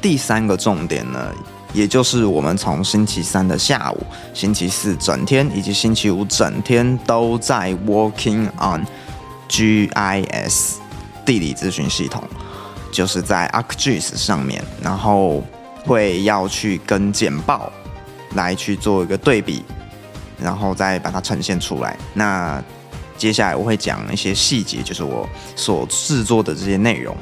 第三个重点呢，也就是我们从星期三的下午、星期四整天以及星期五整天都在 working on GIS 地理咨询系统，就是在 ArcGIS 上面，然后会要去跟简报来去做一个对比，然后再把它呈现出来。那接下来我会讲一些细节，就是我所制作的这些内容。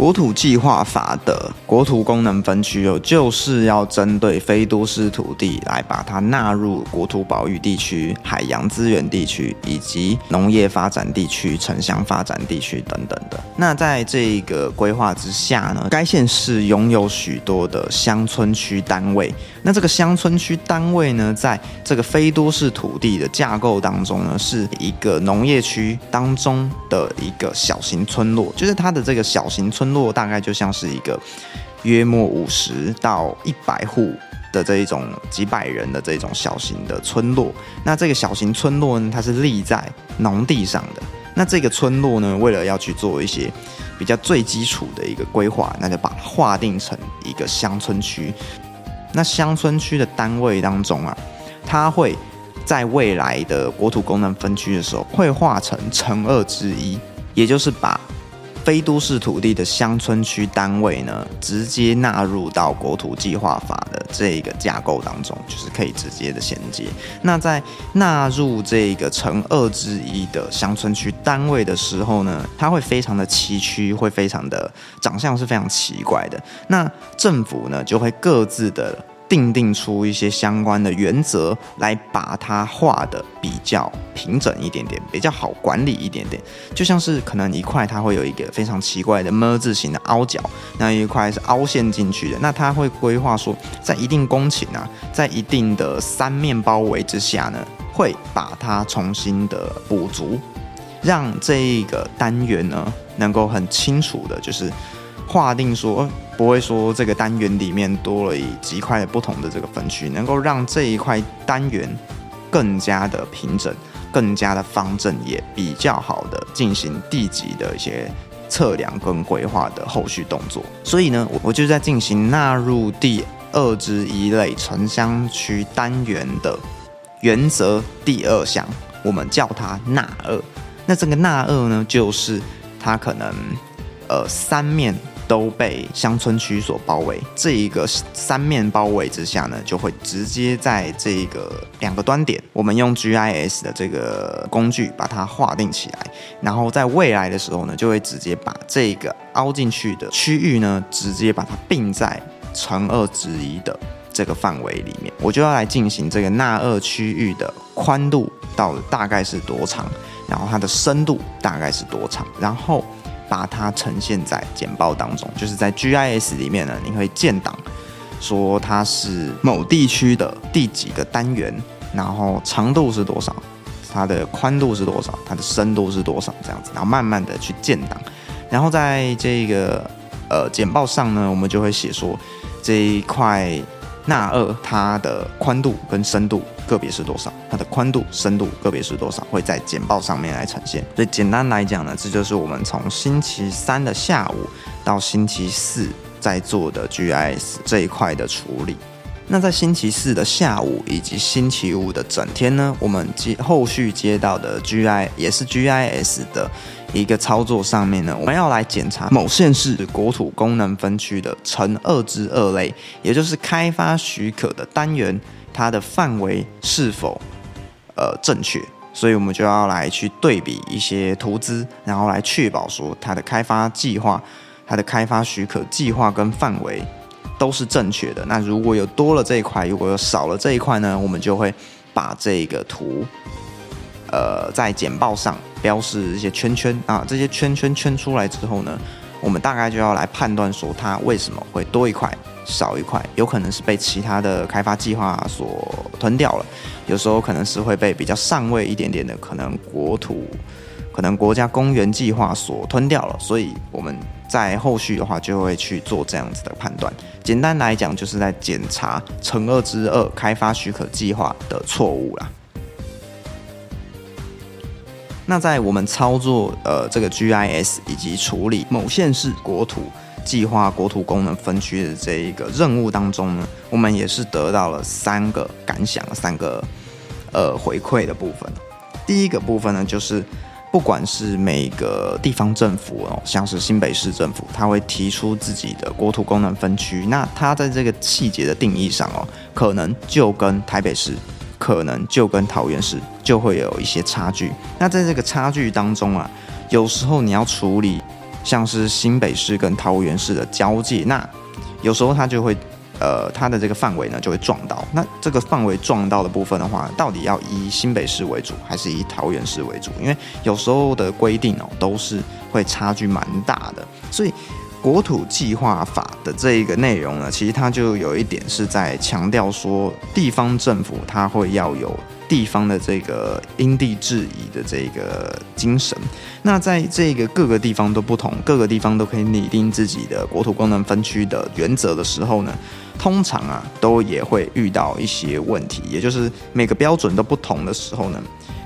国土计划法的国土功能分区哦，就是要针对非都市土地来把它纳入国土保育地区、海洋资源地区以及农业发展地区、城乡发展地区等等的。那在这个规划之下呢，该县市拥有许多的乡村区单位。那这个乡村区单位呢，在这个非都市土地的架构当中呢，是一个农业区当中的一个小型村落，就是它的这个小型村落大概就像是一个约莫五十到一百户的这一种几百人的这种小型的村落。那这个小型村落呢，它是立在农地上的。那这个村落呢，为了要去做一些比较最基础的一个规划，那就把它划定成一个乡村区。那乡村区的单位当中啊，它会在未来的国土功能分区的时候，会划成乘二之一，也就是把非都市土地的乡村区单位呢，直接纳入到国土计划法的这个架构当中，就是可以直接的衔接。那在纳入这个乘二之一的乡村区单位的时候呢，它会非常的崎岖，会非常的长相是非常奇怪的。那政府呢，就会各自的。定定出一些相关的原则来，把它画的比较平整一点点，比较好管理一点点。就像是可能一块它会有一个非常奇怪的么字形的凹角，那一块是凹陷进去的。那它会规划说，在一定工程啊，在一定的三面包围之下呢，会把它重新的补足，让这一个单元呢，能够很清楚的，就是划定说。不会说这个单元里面多了几块不同的这个分区，能够让这一块单元更加的平整，更加的方正，也比较好的进行地级的一些测量跟规划的后续动作。所以呢，我我就在进行纳入第二之一类城乡区单元的原则第二项，我们叫它纳二。那这个纳二呢，就是它可能呃三面。都被乡村区所包围，这一个三面包围之下呢，就会直接在这个两个端点，我们用 GIS 的这个工具把它划定起来，然后在未来的时候呢，就会直接把这个凹进去的区域呢，直接把它并在乘二之一的这个范围里面，我就要来进行这个纳二区域的宽度到大概是多长，然后它的深度大概是多长，然后。把它呈现在简报当中，就是在 GIS 里面呢，你可以建档，说它是某地区的第几个单元，然后长度是多少，它的宽度是多少，它的深度是多少，这样子，然后慢慢的去建档，然后在这个呃简报上呢，我们就会写说这一块。纳二它的宽度跟深度个别是多少？它的宽度、深度个别是多少？会在简报上面来呈现。所以简单来讲呢，这就是我们从星期三的下午到星期四在做的 GIS 这一块的处理。那在星期四的下午以及星期五的整天呢，我们接后续接到的 GI 也是 GIS 的。一个操作上面呢，我们要来检查某县市国土功能分区的乘二之二类，也就是开发许可的单元，它的范围是否呃正确，所以我们就要来去对比一些图资，然后来确保说它的开发计划、它的开发许可计划跟范围都是正确的。那如果有多了这一块，如果有少了这一块呢，我们就会把这个图。呃，在简报上标示一些圈圈啊，这些圈圈圈出来之后呢，我们大概就要来判断说它为什么会多一块少一块，有可能是被其他的开发计划所吞掉了，有时候可能是会被比较上位一点点的可能国土，可能国家公园计划所吞掉了，所以我们在后续的话就会去做这样子的判断。简单来讲，就是在检查乘二之二开发许可计划的错误啦。那在我们操作呃这个 GIS 以及处理某县市国土计划国土功能分区的这一个任务当中呢，我们也是得到了三个感想，三个呃回馈的部分。第一个部分呢，就是不管是每个地方政府哦，像是新北市政府，他会提出自己的国土功能分区，那它在这个细节的定义上哦，可能就跟台北市。可能就跟桃园市就会有一些差距。那在这个差距当中啊，有时候你要处理像是新北市跟桃园市的交界，那有时候它就会呃它的这个范围呢就会撞到。那这个范围撞到的部分的话，到底要以新北市为主还是以桃园市为主？因为有时候的规定哦都是会差距蛮大的，所以。国土计划法的这一个内容呢，其实它就有一点是在强调说，地方政府它会要有地方的这个因地制宜的这个精神。那在这个各个地方都不同，各个地方都可以拟定自己的国土功能分区的原则的时候呢，通常啊都也会遇到一些问题，也就是每个标准都不同的时候呢。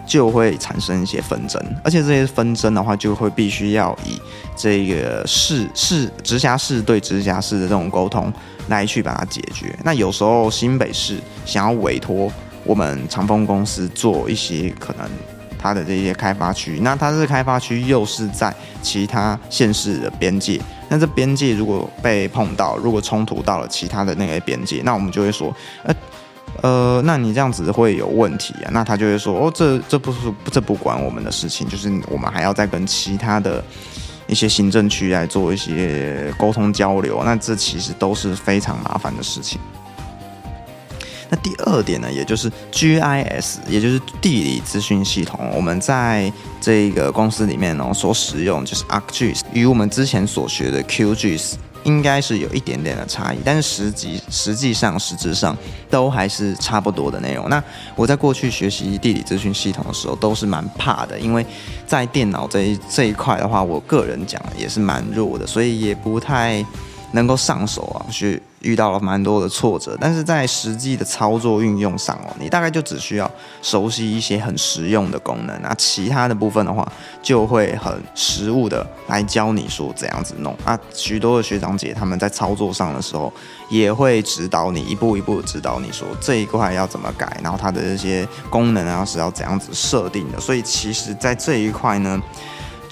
就会产生一些纷争，而且这些纷争的话，就会必须要以这个市市直辖市对直辖市的这种沟通来去把它解决。那有时候新北市想要委托我们长丰公司做一些可能它的这些开发区，那它这开发区又是在其他县市的边界，那这边界如果被碰到，如果冲突到了其他的那个边界，那我们就会说，呃。呃，那你这样子会有问题啊？那他就会说，哦，这这不是这不管我们的事情，就是我们还要再跟其他的一些行政区来做一些沟通交流。那这其实都是非常麻烦的事情。第二点呢，也就是 GIS，也就是地理资讯系统，我们在这个公司里面呢所使用就是 ArcGIS，与我们之前所学的 QGIS。应该是有一点点的差异，但是实际实际上实质上都还是差不多的内容。那我在过去学习地理资讯系统的时候，都是蛮怕的，因为在电脑这一这一块的话，我个人讲也是蛮弱的，所以也不太能够上手啊，去。遇到了蛮多的挫折，但是在实际的操作运用上哦，你大概就只需要熟悉一些很实用的功能，那其他的部分的话，就会很实务的来教你说怎样子弄啊。许多的学长姐他们在操作上的时候，也会指导你一步一步指导你说这一块要怎么改，然后它的这些功能啊是要怎样子设定的。所以其实，在这一块呢。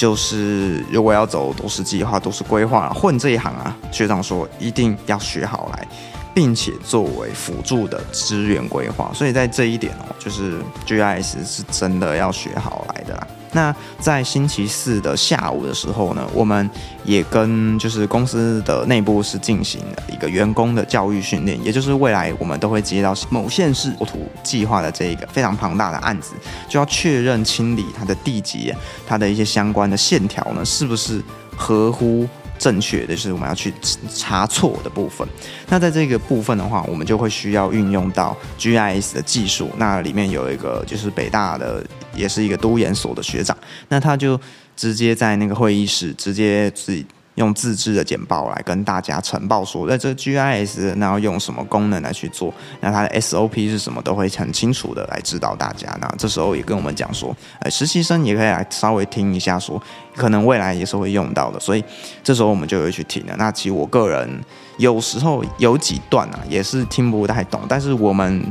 就是如果要走都市计划、都市规划，混这一行啊，学长说一定要学好来，并且作为辅助的资源规划。所以在这一点哦，就是 GIS 是真的要学好来的啦。那在星期四的下午的时候呢，我们也跟就是公司的内部是进行了一个员工的教育训练，也就是未来我们都会接到某县市国土计划的这一个非常庞大的案子，就要确认清理它的地基，它的一些相关的线条呢，是不是合乎。正确的就是我们要去查错的部分。那在这个部分的话，我们就会需要运用到 GIS 的技术。那里面有一个就是北大的，也是一个都研所的学长，那他就直接在那个会议室直接自己。用自制的简报来跟大家呈报说，那这 GIS 那要用什么功能来去做？那它的 SOP 是什么？都会很清楚的来指导大家。那这时候也跟我们讲说，呃，实习生也可以来稍微听一下，说可能未来也是会用到的。所以这时候我们就会去听了。那其实我个人有时候有几段啊，也是听不太懂，但是我们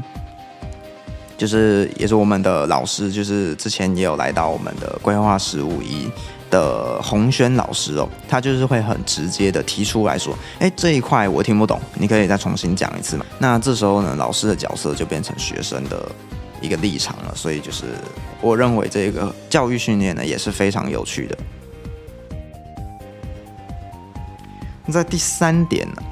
就是也是我们的老师，就是之前也有来到我们的规划十五一。的洪轩老师哦，他就是会很直接的提出来说，哎，这一块我听不懂，你可以再重新讲一次嘛。那这时候呢，老师的角色就变成学生的一个立场了。所以就是我认为这个教育训练呢也是非常有趣的。那在第三点呢，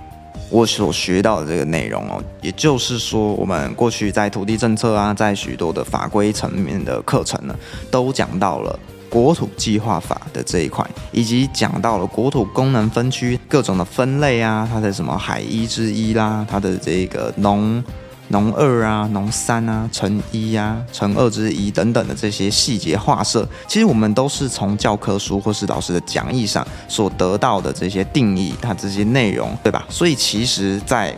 我所学到的这个内容哦，也就是说，我们过去在土地政策啊，在许多的法规层面的课程呢，都讲到了。国土计划法的这一块，以及讲到了国土功能分区各种的分类啊，它的什么海一之一啦，它的这个农农二啊、农三啊、乘一啊、乘二之一等等的这些细节划设，其实我们都是从教科书或是老师的讲义上所得到的这些定义，它这些内容，对吧？所以其实，在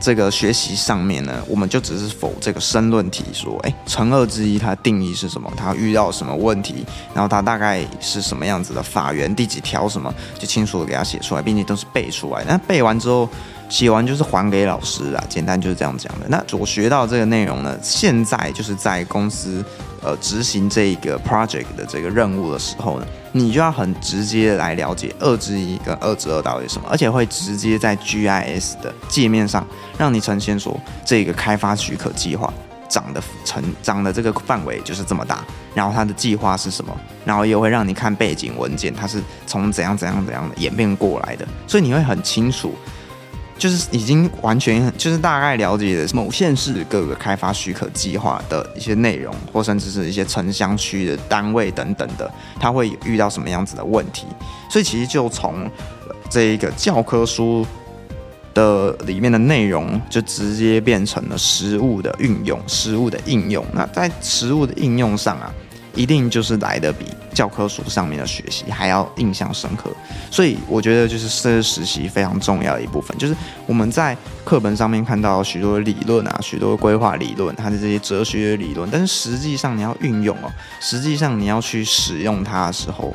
这个学习上面呢，我们就只是否这个申论题说，哎，乘二之一它定义是什么？它遇到什么问题？然后它大概是什么样子的法源？第几条什么？就清楚的给它写出来，并且都是背出来。那背完之后。写完就是还给老师啊，简单就是这样讲的。那我学到这个内容呢，现在就是在公司呃执行这个 project 的这个任务的时候呢，你就要很直接来了解二之一跟二之二到底什么，而且会直接在 GIS 的界面上让你呈现说这个开发许可计划长的成长的这个范围就是这么大，然后它的计划是什么，然后也会让你看背景文件，它是从怎样怎样怎样的演变过来的，所以你会很清楚。就是已经完全就是大概了解的某县市各个开发许可计划的一些内容，或甚至是一些城乡区的单位等等的，它会遇到什么样子的问题。所以其实就从这一个教科书的里面的内容，就直接变成了实物的运用、实物的应用。那在实物的应用上啊。一定就是来的比教科书上面的学习还要印象深刻，所以我觉得就是这实习非常重要的一部分，就是我们在课本上面看到许多理论啊，许多规划理论，它的这些哲学理论，但是实际上你要运用哦，实际上你要去使用它的时候，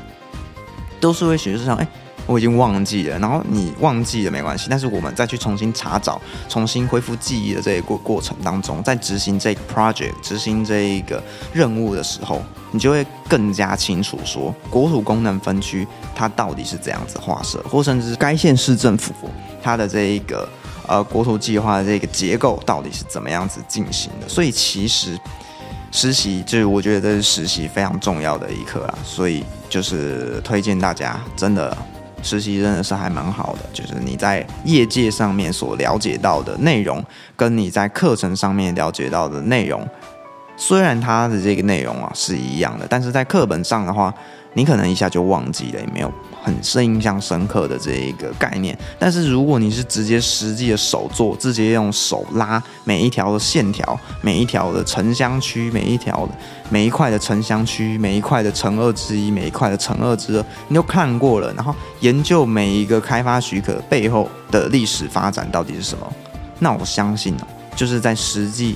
都是会学上哎。我已经忘记了，然后你忘记了没关系，但是我们再去重新查找、重新恢复记忆的这一过过程当中，在执行这个 project、执行这一个任务的时候，你就会更加清楚说国土功能分区它到底是怎样子划设，或甚至是该县市政府它的这一个呃国土计划的这个结构到底是怎么样子进行的。所以其实实习就是我觉得这是实习非常重要的一课啦，所以就是推荐大家真的。实习真的是还蛮好的，就是你在业界上面所了解到的内容，跟你在课程上面了解到的内容，虽然它的这个内容啊是一样的，但是在课本上的话，你可能一下就忘记了，也没有。很深印象深刻的这一个概念，但是如果你是直接实际的手做，直接用手拉每一条的线条，每一条的城乡区，每一条的每一块的城乡区，每一块的乘二之一，每一块的乘二之二，你都看过了，然后研究每一个开发许可背后的历史发展到底是什么，那我相信啊，就是在实际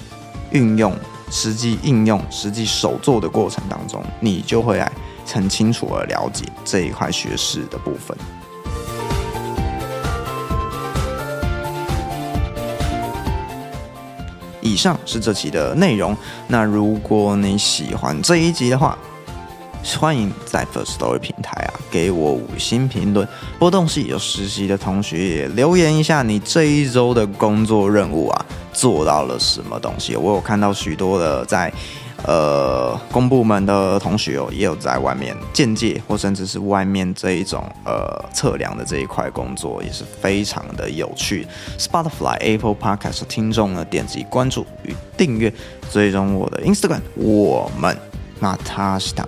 运用、实际应用、实际手做的过程当中，你就会来。很清楚的了解这一块学识的部分。以上是这期的内容。那如果你喜欢这一集的话，欢迎在 First Story 平台啊给我五星评论。波动系有实习的同学也留言一下，你这一周的工作任务啊做到了什么东西？我有看到许多的在。呃，公部门的同学哦，也有在外面间接或甚至是外面这一种呃测量的这一块工作，也是非常的有趣。Spotify、Apple Podcast 听众呢，点击关注与订阅，追踪我的 Instagram，我们 Natasha。